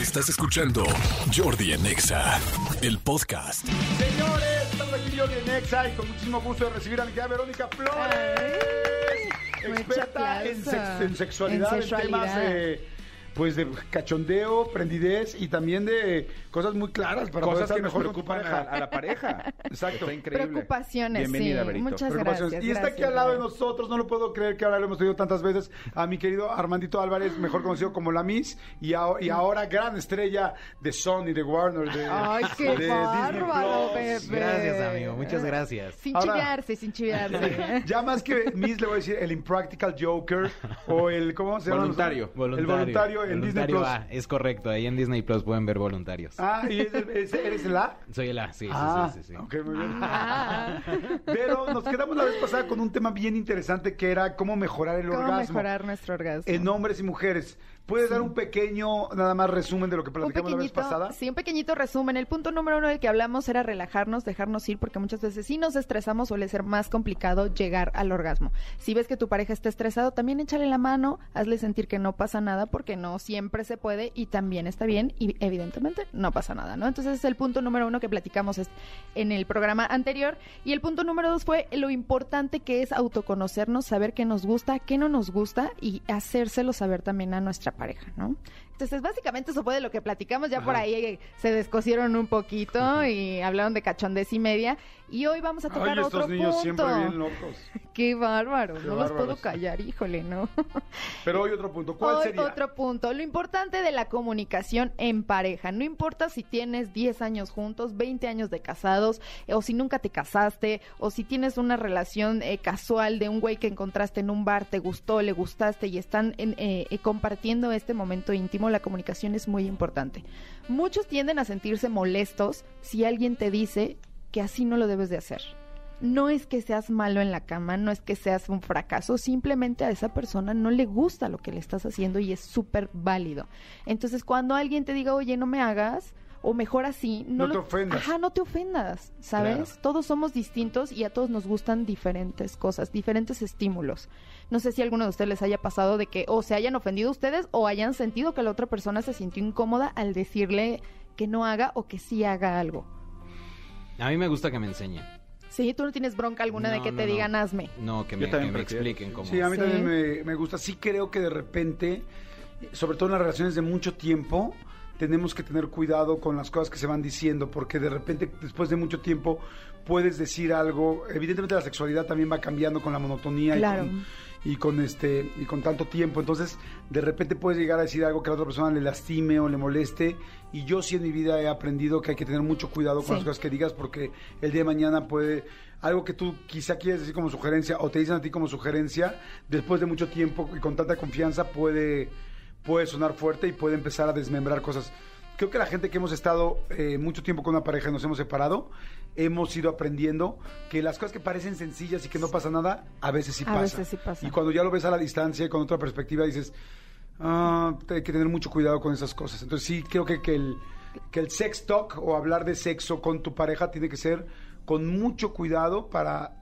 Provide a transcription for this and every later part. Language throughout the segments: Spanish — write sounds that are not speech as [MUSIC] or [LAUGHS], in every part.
Estás escuchando Jordi en Exa, el podcast. Señores, estamos aquí Jordi en Exa y con muchísimo gusto de recibir a mi querida Verónica Flores. Experta en, plaza. sex- en sexualidad, En en, temas sexualidad. eh, pues de cachondeo, prendidez y también de cosas muy claras para Cosas que nos mejor tu preocupan a, a la pareja. [LAUGHS] Exacto. Está increíble. Preocupaciones, Bienvenida, sí. Berito. Muchas Preocupaciones. gracias. y está aquí al lado de nosotros, no lo puedo creer que ahora lo hemos tenido tantas veces, a mi querido Armandito Álvarez, mejor conocido como la Miss, y, ahora, y ahora gran estrella de Sony, de Warner, de, Ay, qué de Disney bárbaro, Plus. bebé. Gracias, amigo. Muchas gracias. Sin Ahora- chiviarse, sin chiviarse. [LAUGHS] Ya más que Miss le voy a decir el Impractical Joker o el ¿cómo se llama? Voluntario. El voluntario en Disney Voluntario Plus. A, es correcto. Ahí en Disney Plus pueden ver voluntarios. Ah, ¿y es el- es- eres el A? Soy el A, sí, sí, ah, sí, sí, sí. ok, muy bien. Ah. [LAUGHS] Pero nos quedamos la vez pasada con un tema bien interesante que era cómo mejorar el ¿Cómo orgasmo mejorar nuestro orgasmo? en hombres y mujeres. ¿Puedes dar un pequeño, nada más, resumen de lo que platicamos la vez pasada? sí, un pequeñito resumen. El punto número uno del que hablamos era relajarnos, dejarnos ir, porque muchas veces si nos estresamos suele ser más complicado llegar al orgasmo. Si ves que tu pareja está estresado, también échale la mano, hazle sentir que no pasa nada, porque no siempre se puede y también está bien y evidentemente no pasa nada, ¿no? Entonces es el punto número uno que platicamos en el programa anterior. Y el punto número dos fue lo importante que es autoconocernos, saber qué nos gusta, qué no nos gusta y hacérselo saber también a nuestra pareja, ¿no? Entonces, básicamente eso fue de lo que platicamos. Ya por ahí se descosieron un poquito y hablaron de cachondez y media. Y hoy vamos a tocar Ay, estos otro niños punto. siempre bien locos. [LAUGHS] Qué bárbaro. Qué no los puedo callar, híjole, ¿no? [LAUGHS] Pero hoy otro punto. ¿Cuál Hoy sería? otro punto. Lo importante de la comunicación en pareja. No importa si tienes 10 años juntos, 20 años de casados, o si nunca te casaste, o si tienes una relación eh, casual de un güey que encontraste en un bar, te gustó, le gustaste y están en, eh, eh, compartiendo este momento íntimo, la comunicación es muy importante. Muchos tienden a sentirse molestos si alguien te dice que así no lo debes de hacer no es que seas malo en la cama, no es que seas un fracaso, simplemente a esa persona no le gusta lo que le estás haciendo y es súper válido. Entonces, cuando alguien te diga, oye, no me hagas, o mejor así, no, No te lo- ofendas. Ajá, no te ofendas, ¿sabes? Claro. Todos somos distintos y a todos nos gustan diferentes cosas, diferentes estímulos. No sé si a alguno de ustedes les haya pasado de que o se hayan ofendido ustedes o hayan sentido que la otra persona se sintió incómoda al decirle que no haga o que sí haga algo. A mí me gusta que me enseñen. Sí, tú no tienes bronca alguna de que no, te no. digan hazme. No, que Yo me, que también me expliquen cómo. Sí, a mí Sí. también me, me gusta. Sí creo que de repente, sobre todo en las relaciones de mucho tiempo, tenemos que tener cuidado con las cosas que se van diciendo, porque de repente, después de mucho tiempo, puedes decir algo. Evidentemente la sexualidad también va cambiando con la monotonía Claro. y, con, y con este y con tanto tiempo. Entonces, de repente puedes llegar a decir algo que a la otra persona le lastime o le moleste. Y yo sí en mi vida he aprendido que hay que tener mucho cuidado con Sí. las cosas que digas, porque el día de mañana puede algo que tú quizá quieres decir como sugerencia o te dicen a ti como sugerencia, después de mucho tiempo y con tanta confianza puede, puede sonar fuerte y puede empezar a desmembrar cosas. Creo que la gente que hemos estado eh, mucho tiempo con una pareja y nos hemos separado, hemos ido aprendiendo que las cosas que parecen sencillas y que no pasa nada, a veces sí A pasa. veces sí pasa. Y cuando ya lo ves a la distancia y con otra perspectiva dices, ah, hay que tener mucho cuidado con esas cosas. Entonces sí creo que, que el, que el sex talk o hablar de sexo con tu pareja tiene que ser con mucho cuidado para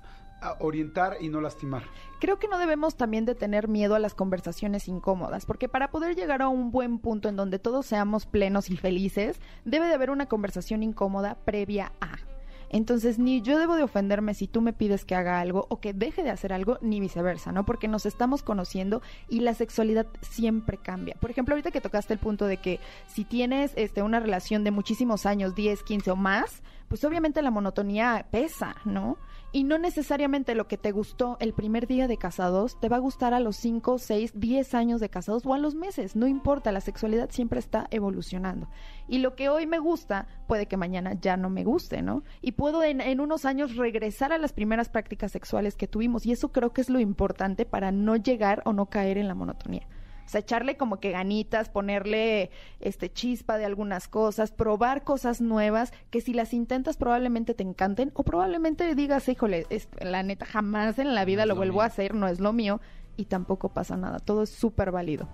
orientar y no lastimar. Creo que no debemos también de tener miedo a las conversaciones incómodas, porque para poder llegar a un buen punto en donde todos seamos plenos y felices, debe de haber una conversación incómoda previa a. Entonces, ni yo debo de ofenderme si tú me pides que haga algo o que deje de hacer algo, ni viceversa, ¿no? Porque nos estamos conociendo y la sexualidad siempre cambia. Por ejemplo, ahorita que tocaste el punto de que si tienes este, una relación de muchísimos años, 10, 15 o más, pues obviamente la monotonía pesa, ¿no? Y no necesariamente lo que te gustó el primer día de casados te va a gustar a los 5, 6, 10 años de casados o a los meses. No importa, la sexualidad siempre está evolucionando. Y lo que hoy me gusta puede que mañana ya no me guste, ¿no? Y puedo en, en unos años regresar a las primeras prácticas sexuales que tuvimos. Y eso creo que es lo importante para no llegar o no caer en la monotonía. O sea, echarle como que ganitas, ponerle este chispa de algunas cosas, probar cosas nuevas que si las intentas probablemente te encanten o probablemente digas, híjole, es- la neta jamás en la vida No lo lo vuelvo mío. a hacer, no es lo mío y tampoco pasa nada. Todo es súper válido.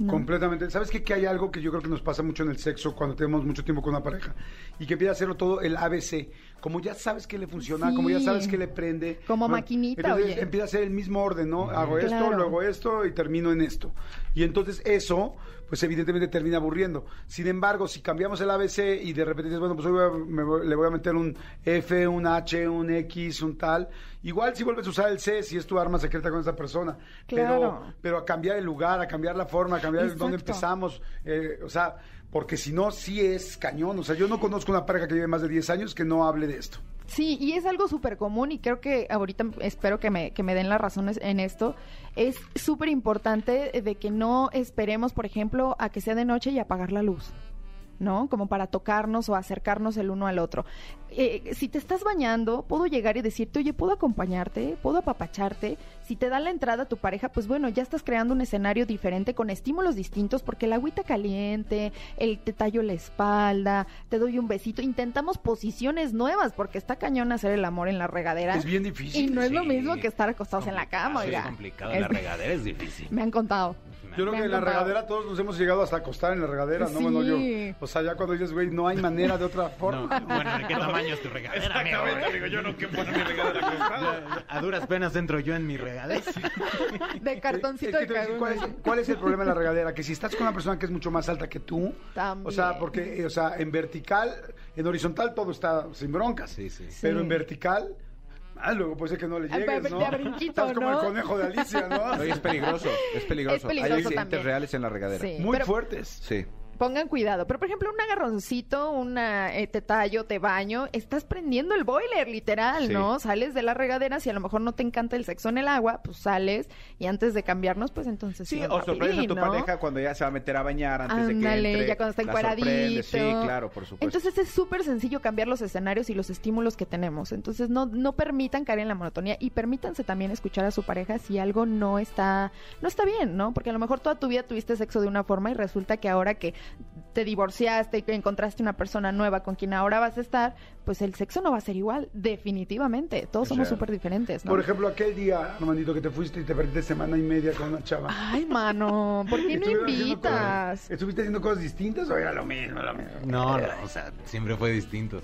¿No? Completamente. ¿Sabes qué? Que hay algo que yo creo que nos pasa mucho en el sexo cuando tenemos mucho tiempo con una pareja y que empieza a hacerlo todo el ABC. Como ya sabes que le funciona, como ya sabes que le prende. Como ¿no? maquinita, Entonces oye. empieza a hacer el mismo orden, ¿no? Hago esto, Claro. luego esto y termino en esto. Y entonces eso, pues evidentemente termina aburriendo. Sin embargo, si cambiamos el ABC y de repente dices, bueno, pues hoy voy a- me voy- le voy a meter un F, un H, un X, un tal. Igual si vuelves a usar el C, si es tu arma secreta con esa persona. Claro. Pero, pero a cambiar el lugar, a cambiar la forma, a cambiar el- dónde Exacto. empezamos. eh, o sea, porque si no, sí es cañón. O sea, yo no conozco una pareja que lleve más de 10 años que no hable de esto. Sí, y es algo súper común y creo que ahorita espero que me, que me den las razones en esto. Es súper importante de que no esperemos, por ejemplo, a que sea de noche y apagar la luz. ¿No? Como para tocarnos o acercarnos el uno al otro. Eh, si te estás bañando, puedo llegar y decirte, oye, ¿puedo acompañarte? ¿Puedo apapacharte? Si te da la entrada tu pareja, pues bueno, ya estás creando un escenario diferente con estímulos distintos porque el agüita caliente, el te tallo la espalda, te doy un besito. Intentamos posiciones nuevas porque está cañón hacer el amor en la regadera. Es bien difícil. Y no es lo mismo que estar acostados en la cama. Es complicado, Es- la regadera es difícil. [LAUGHS] Me han contado. Yo creo que en la regadera todos nos hemos llegado hasta acostar en la regadera, ¿no? Bueno, yo. Sí. O sea, ya cuando dices, güey, no hay manera de otra No, forma. [LAUGHS] bueno, ¿de qué tamaño es tu regadera, amigo? digo, yo no que poner mi regadera acostado. A duras penas entro yo en mi regadera. De cartoncito Es que de te voy a decir, cagüín. ¿cuál, es, cuál es el problema de la regadera? Que si estás con una persona que es mucho más alta que tú, También. o sea, porque, eh, o sea, en vertical, en horizontal todo está sin broncas. Sí, sí. Pero Sí. en vertical, ah, luego puede ser que no le Ah, llegues, de- ¿no? de brinquito, Estás como ¿no? el conejo de Alicia, ¿no? Oye, es peligroso, es peligroso. Es peligroso Hay accidentes también. reales en la regadera. Sí. Muy pero- fuertes. Sí. Pongan cuidado. Pero, por ejemplo, un agarroncito, una eh, te tallo, te baño, estás prendiendo el boiler, literal, Sí. ¿no? Sales de la regadera, si a lo mejor no te encanta el sexo en el agua, pues sales y antes de cambiarnos, pues entonces... Sí, un o sorprendes a tu pareja cuando ya se va a meter a bañar antes de que entre. ya cuando está encueradito. Sí, claro, por supuesto. Entonces es súper sencillo cambiar los escenarios y los estímulos que tenemos. Entonces no, no permitan caer en la monotonía y permítanse también escuchar a su pareja si algo no está, no está bien, ¿no? Porque a lo mejor toda tu vida tuviste sexo de una forma y resulta que ahora que te divorciaste y encontraste una persona nueva con quien ahora vas a estar, pues el sexo no va a ser igual, definitivamente. Todos Es somos súper diferentes, ¿no? Por ejemplo, aquel día, Armandito, que te fuiste y te perdiste semana y media con una chava. Ay, mano, ¿por qué no ¿Estuvieron haciendo invitas? cosas- ¿Estuviste haciendo cosas distintas o era lo mismo? Lo mismo? No, no, o sea, siempre fue distinto.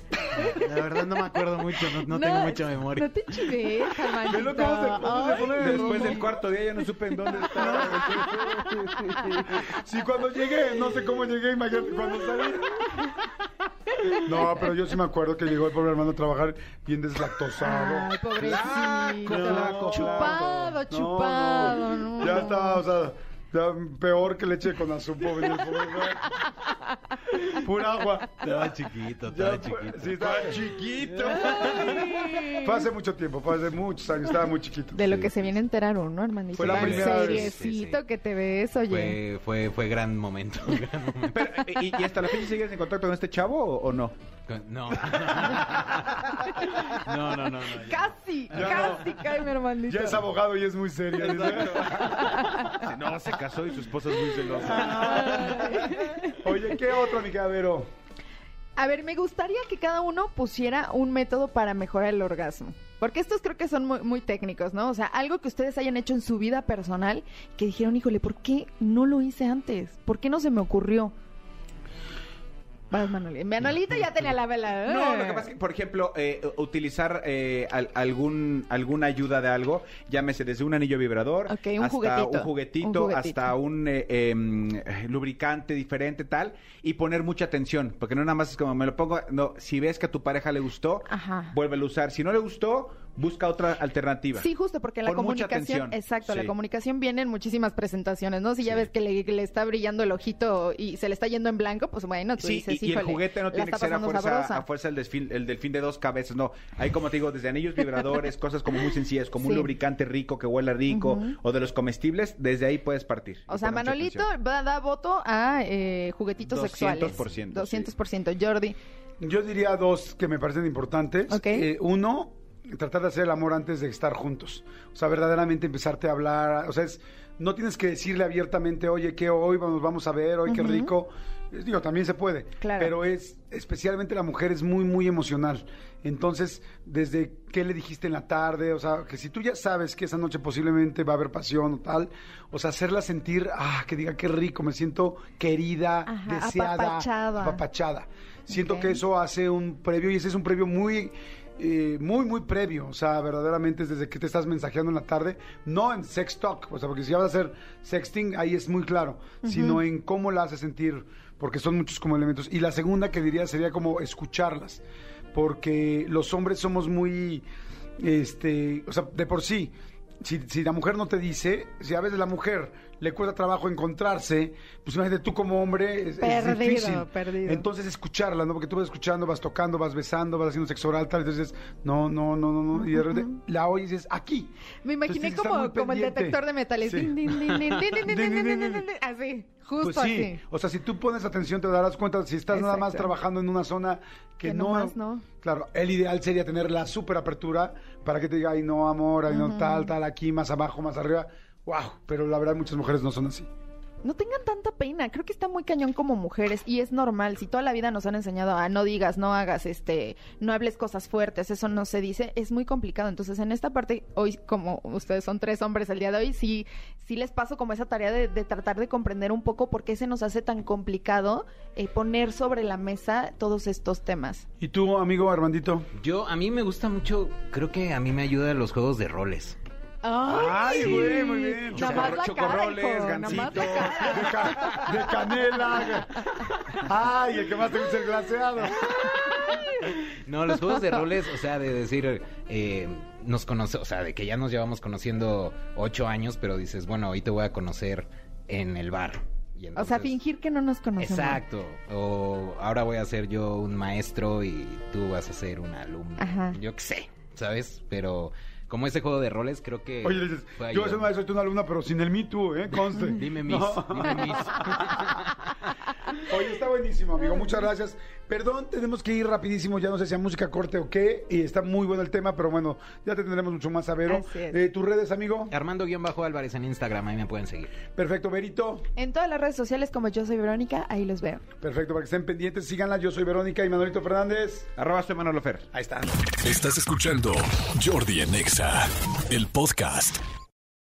La verdad no me acuerdo mucho, no, no tengo mucha memoria. No te chives, Armandito. Se- se pone Después del cuarto día ya no supe en dónde estaba. [LAUGHS] Sí, cuando llegué, no sé cómo llegué, imagínate cuando salí. No, pero yo sí me acuerdo que llegó el pobre hermano a trabajar bien deslactosado. Ay, pobrecito. Chupado, flaco. chupado. No, no. Ya estaba, o sea, ya peor que leche con azúcar. Pura agua. Estaba chiquito, Ya estaba chiquito. Sí, estaba chiquito. Fue hace mucho tiempo, fue hace muchos años, estaba muy chiquito. De lo que se viene a enterar uno, hermanito. Fue la primera vez. seriecito Sí, sí. que te ves, oye. Fue, fue, fue gran momento. [LAUGHS] gran momento. Pero, ¿y, y hasta la fecha sigues en contacto con este chavo o, o no? [LAUGHS] No. No, no, no, no. Casi, Ya casi cae mi hermanito. Ya es abogado y es muy serio. dice. [LAUGHS] No, se casó y su esposa es muy celosa. Oye, ¿qué otro, mi Vero? A ver, me gustaría que cada uno pusiera un método para mejorar el orgasmo. Porque estos creo que son muy, muy técnicos, ¿no? O sea, algo que ustedes hayan hecho en su vida personal que dijeron, híjole, ¿por qué no lo hice antes? ¿Por qué no se me ocurrió? Vas, Manolita. Manolita ya tenía la vela. ¿eh? No, lo que pasa es que, por ejemplo, eh, utilizar eh, al- algún alguna ayuda de algo, llámese desde un anillo vibrador Ok, un hasta juguetito. un juguetito, Un juguetito. hasta un eh, em, lubricante diferente, tal, y poner mucha atención, porque no nada más es como me lo pongo, no, si ves que a tu pareja le gustó, Ajá. vuélvelo a usar, si no le gustó, busca otra alternativa. Sí, justo, porque la comunicación, exacto, la comunicación viene en muchísimas presentaciones, ¿no? Si ya Sí. ves que le, está brillando el ojito y se le está yendo en blanco, pues bueno, tú Sí, dices, y, y el "Híjole, juguete no tiene que ser a fuerza, sabrosa". a fuerza el, desfil, el delfín de dos cabezas, no. Hay, como te digo, desde anillos vibradores, cosas como muy sencillas, como un lubricante rico que huela rico, o de los comestibles, desde ahí puedes partir. O sea, Manolito va, da voto a eh, juguetitos 200%, sexuales. 200%. Jordi. Yo diría dos que me parecen importantes. Ok. Eh, uno, tratar de hacer el amor antes de estar juntos. O sea, verdaderamente empezarte a hablar. O sea, es, no tienes que decirle abiertamente, oye, que hoy nos vamos a ver, hoy qué rico. Digo, también se puede, Claro. pero es especialmente la mujer es muy muy emocional. Entonces, desde qué le dijiste en la tarde, o sea, que si tú ya sabes que esa noche posiblemente va a haber pasión o tal, o sea, hacerla sentir, ah, que diga qué rico, me siento querida, Ajá, deseada, apapachada. apapachada. Siento que eso hace un previo y ese es un previo muy eh, muy, muy previo, o sea, verdaderamente es desde que te estás mensajeando en la tarde, no en sex talk, o sea, porque si vas a hacer sexting, ahí es muy claro, sino en cómo la hace sentir, porque son muchos como elementos. Y la segunda que diría sería como escucharlas, porque los hombres somos muy, este, o sea, de por sí, si, si la mujer no te dice, si a veces la mujer le cuesta trabajo encontrarse, pues imagínate tú como hombre perdido. Perdido. Entonces escucharla, ¿no? Porque tú vas escuchando, vas tocando, vas besando, vas haciendo sexo oral, tal, entonces no, no, no, no, no. y de repente la oyes y aquí. Me imaginé como, como el detector de metales. Así, justo pues así. O sea, si tú pones atención te darás cuenta si estás nada más trabajando en una zona que, no, nomás, no, Claro, el ideal sería tener la super apertura para que te diga, ay no, amor, ay no, tal, tal, aquí, más abajo, más arriba Wow, pero la verdad muchas mujeres no son así. No tengan tanta pena, creo que está muy cañón como mujeres y es normal. Si toda la vida nos han enseñado a no digas, no hagas, este, no hables cosas fuertes, eso no se dice, es muy complicado. Entonces, en esta parte, hoy, como ustedes son tres hombres el día de hoy, sí, sí les paso como esa tarea de, de tratar de comprender un poco por qué se nos hace tan complicado eh, poner sobre la mesa todos estos temas. ¿Y tú, amigo Armandito? Yo, a mí me gusta mucho, creo que a mí me ayudan los juegos de roles. Ay, sí. güey, muy bien. Nada más la cara, Chocorroles, hijo, nada más gansito. la cara. De, ca- de canela. Ay, el que más te gusta el glaseado. No, los juegos de roles, o sea, de decir, eh, nos conoce, o sea, de que ya nos llevamos conociendo ocho años, pero dices, bueno, hoy te voy a conocer en el bar. Y O sea, entonces- fingir que no nos conocemos. Exacto. O ahora voy a ser yo un maestro y tú vas a ser una alumna. Ajá. Yo qué sé, ¿sabes? Pero como ese juego de roles, creo que. Oye, le dices, yo soy maestro, soy una alumna, pero sin el Me Too, ¿eh? Conste. [LAUGHS] Dime [LAUGHS] mis, No. dime mis. [LAUGHS] Oye, está buenísimo, amigo. Muchas gracias. Perdón, tenemos que ir rapidísimo. Ya no sé si a música corte o qué. Y está muy bueno el tema, pero bueno, ya te tendremos mucho más a Vero. Eh, ¿Tus redes, amigo? Armando-Álvarez en Instagram, ahí me pueden seguir. Perfecto, Verito. En todas las redes sociales como yo soy Verónica, ahí los veo. Perfecto, para que estén pendientes, síganla. Yo soy Verónica y Manuelito Fernández. Arroba soy Manolo Fer. Ahí está. Estás escuchando Jordi en Exa, el podcast.